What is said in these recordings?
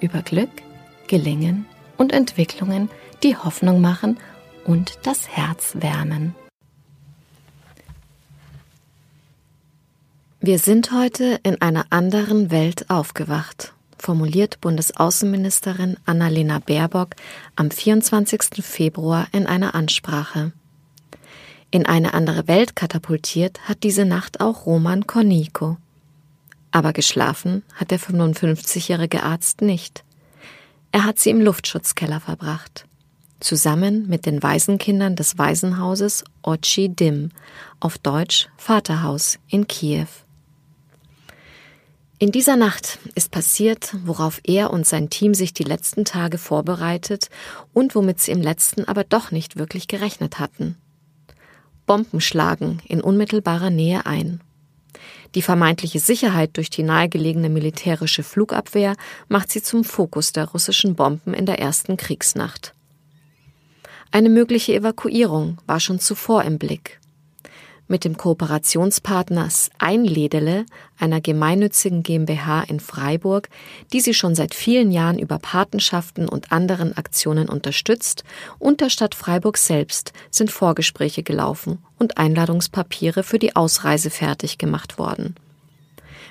über Glück, Gelingen und Entwicklungen, die Hoffnung machen und das Herz wärmen. Wir sind heute in einer anderen Welt aufgewacht, formuliert Bundesaußenministerin Annalena Baerbock am 24. Februar in einer Ansprache. In eine andere Welt katapultiert hat diese Nacht auch Roman Korniko. Aber geschlafen hat der 55-jährige Arzt nicht. Er hat sie im Luftschutzkeller verbracht. Zusammen mit den Waisenkindern des Waisenhauses Ochi Dim, auf Deutsch Vaterhaus in Kiew. In dieser Nacht ist passiert, worauf er und sein Team sich die letzten Tage vorbereitet und womit sie im letzten aber doch nicht wirklich gerechnet hatten. Bomben schlagen in unmittelbarer Nähe ein. Die vermeintliche Sicherheit durch die nahegelegene militärische Flugabwehr macht sie zum Fokus der russischen Bomben in der ersten Kriegsnacht. Eine mögliche Evakuierung war schon zuvor im Blick mit dem Kooperationspartner Einledele, einer gemeinnützigen GmbH in Freiburg, die sie schon seit vielen Jahren über Patenschaften und anderen Aktionen unterstützt, und der Stadt Freiburg selbst sind Vorgespräche gelaufen und Einladungspapiere für die Ausreise fertig gemacht worden.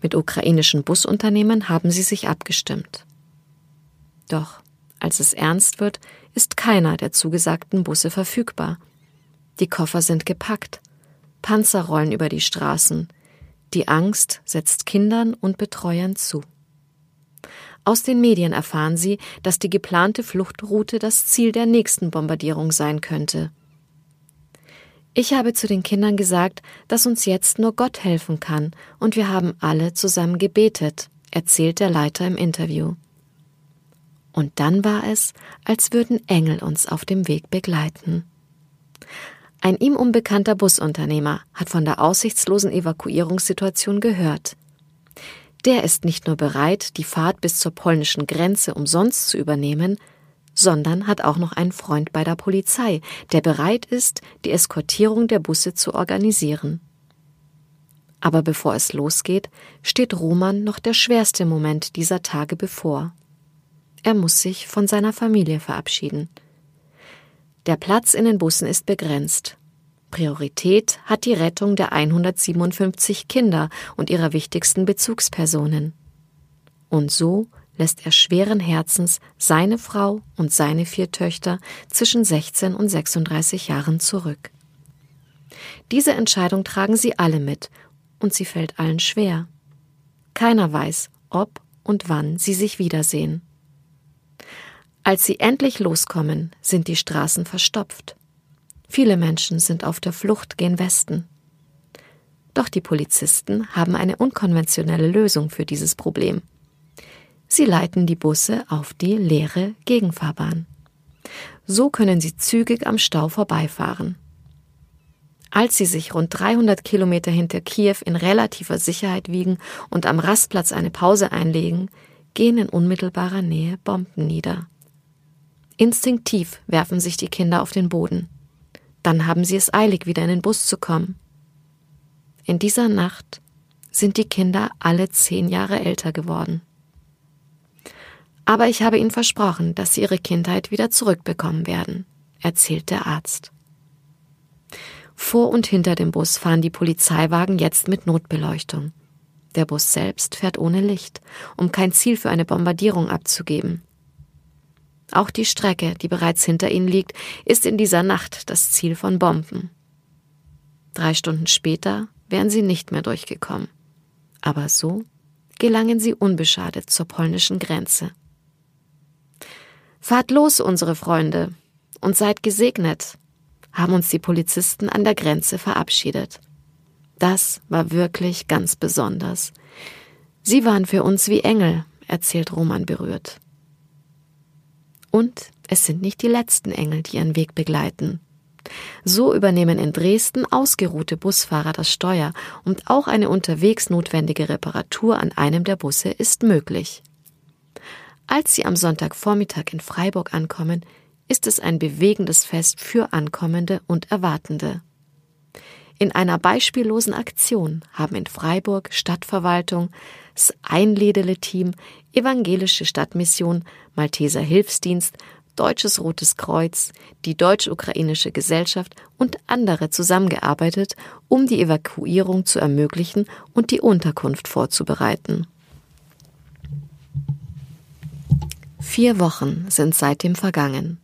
Mit ukrainischen Busunternehmen haben sie sich abgestimmt. Doch als es ernst wird, ist keiner der zugesagten Busse verfügbar. Die Koffer sind gepackt. Panzer rollen über die Straßen. Die Angst setzt Kindern und Betreuern zu. Aus den Medien erfahren sie, dass die geplante Fluchtroute das Ziel der nächsten Bombardierung sein könnte. Ich habe zu den Kindern gesagt, dass uns jetzt nur Gott helfen kann, und wir haben alle zusammen gebetet, erzählt der Leiter im Interview. Und dann war es, als würden Engel uns auf dem Weg begleiten. Ein ihm unbekannter Busunternehmer hat von der aussichtslosen Evakuierungssituation gehört. Der ist nicht nur bereit, die Fahrt bis zur polnischen Grenze umsonst zu übernehmen, sondern hat auch noch einen Freund bei der Polizei, der bereit ist, die Eskortierung der Busse zu organisieren. Aber bevor es losgeht, steht Roman noch der schwerste Moment dieser Tage bevor. Er muss sich von seiner Familie verabschieden. Der Platz in den Bussen ist begrenzt. Priorität hat die Rettung der 157 Kinder und ihrer wichtigsten Bezugspersonen. Und so lässt er schweren Herzens seine Frau und seine vier Töchter zwischen 16 und 36 Jahren zurück. Diese Entscheidung tragen sie alle mit, und sie fällt allen schwer. Keiner weiß, ob und wann sie sich wiedersehen. Als sie endlich loskommen, sind die Straßen verstopft. Viele Menschen sind auf der Flucht gen Westen. Doch die Polizisten haben eine unkonventionelle Lösung für dieses Problem. Sie leiten die Busse auf die leere Gegenfahrbahn. So können sie zügig am Stau vorbeifahren. Als sie sich rund 300 Kilometer hinter Kiew in relativer Sicherheit wiegen und am Rastplatz eine Pause einlegen, gehen in unmittelbarer Nähe Bomben nieder. Instinktiv werfen sich die Kinder auf den Boden. Dann haben sie es eilig, wieder in den Bus zu kommen. In dieser Nacht sind die Kinder alle zehn Jahre älter geworden. Aber ich habe ihnen versprochen, dass sie ihre Kindheit wieder zurückbekommen werden, erzählt der Arzt. Vor und hinter dem Bus fahren die Polizeiwagen jetzt mit Notbeleuchtung. Der Bus selbst fährt ohne Licht, um kein Ziel für eine Bombardierung abzugeben. Auch die Strecke, die bereits hinter ihnen liegt, ist in dieser Nacht das Ziel von Bomben. Drei Stunden später wären sie nicht mehr durchgekommen. Aber so gelangen sie unbeschadet zur polnischen Grenze. Fahrt los, unsere Freunde, und seid gesegnet, haben uns die Polizisten an der Grenze verabschiedet. Das war wirklich ganz besonders. Sie waren für uns wie Engel, erzählt Roman berührt. Und es sind nicht die letzten Engel, die ihren Weg begleiten. So übernehmen in Dresden ausgeruhte Busfahrer das Steuer und auch eine unterwegs notwendige Reparatur an einem der Busse ist möglich. Als sie am Sonntagvormittag in Freiburg ankommen, ist es ein bewegendes Fest für Ankommende und Erwartende. In einer beispiellosen Aktion haben in Freiburg Stadtverwaltung, das Einledele-Team, Evangelische Stadtmission, Malteser Hilfsdienst, Deutsches Rotes Kreuz, die Deutsch-Ukrainische Gesellschaft und andere zusammengearbeitet, um die Evakuierung zu ermöglichen und die Unterkunft vorzubereiten. Vier Wochen sind seitdem vergangen.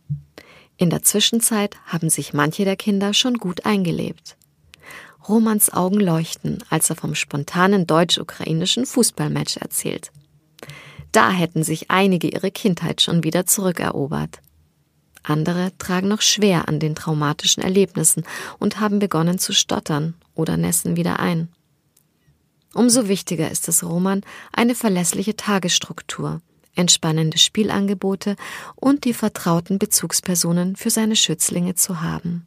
In der Zwischenzeit haben sich manche der Kinder schon gut eingelebt. Romans Augen leuchten, als er vom spontanen deutsch-ukrainischen Fußballmatch erzählt. Da hätten sich einige ihre Kindheit schon wieder zurückerobert. Andere tragen noch schwer an den traumatischen Erlebnissen und haben begonnen zu stottern oder nässen wieder ein. Umso wichtiger ist es Roman, eine verlässliche Tagesstruktur, entspannende Spielangebote und die vertrauten Bezugspersonen für seine Schützlinge zu haben.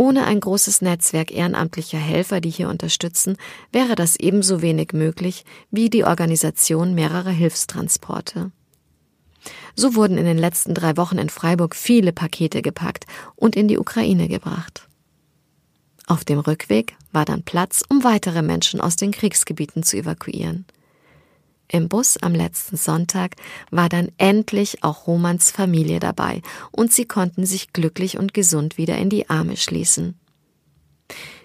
Ohne ein großes Netzwerk ehrenamtlicher Helfer, die hier unterstützen, wäre das ebenso wenig möglich wie die Organisation mehrerer Hilfstransporte. So wurden in den letzten drei Wochen in Freiburg viele Pakete gepackt und in die Ukraine gebracht. Auf dem Rückweg war dann Platz, um weitere Menschen aus den Kriegsgebieten zu evakuieren. Im Bus am letzten Sonntag war dann endlich auch Romans Familie dabei und sie konnten sich glücklich und gesund wieder in die Arme schließen.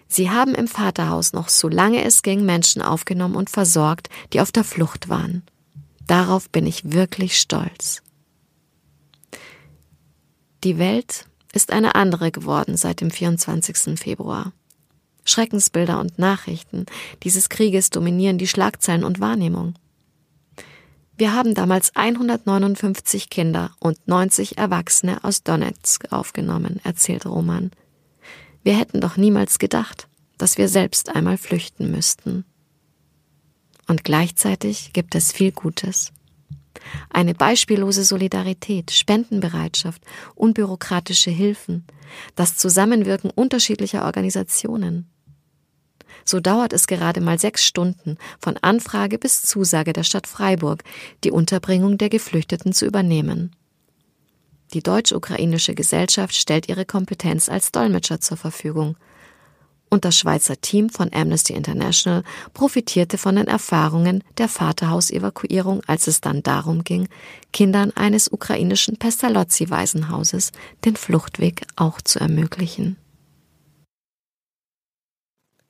Sie haben im Vaterhaus noch so lange es ging Menschen aufgenommen und versorgt, die auf der Flucht waren. Darauf bin ich wirklich stolz. Die Welt ist eine andere geworden seit dem 24. Februar. Schreckensbilder und Nachrichten dieses Krieges dominieren die Schlagzeilen und Wahrnehmung. Wir haben damals 159 Kinder und 90 Erwachsene aus Donetsk aufgenommen, erzählt Roman. Wir hätten doch niemals gedacht, dass wir selbst einmal flüchten müssten. Und gleichzeitig gibt es viel Gutes. Eine beispiellose Solidarität, Spendenbereitschaft, unbürokratische Hilfen, das Zusammenwirken unterschiedlicher Organisationen. So dauert es gerade mal sechs Stunden von Anfrage bis Zusage der Stadt Freiburg, die Unterbringung der Geflüchteten zu übernehmen. Die deutsch-ukrainische Gesellschaft stellt ihre Kompetenz als Dolmetscher zur Verfügung. Und das Schweizer Team von Amnesty International profitierte von den Erfahrungen der Vaterhausevakuierung, als es dann darum ging, Kindern eines ukrainischen Pestalozzi-Waisenhauses den Fluchtweg auch zu ermöglichen.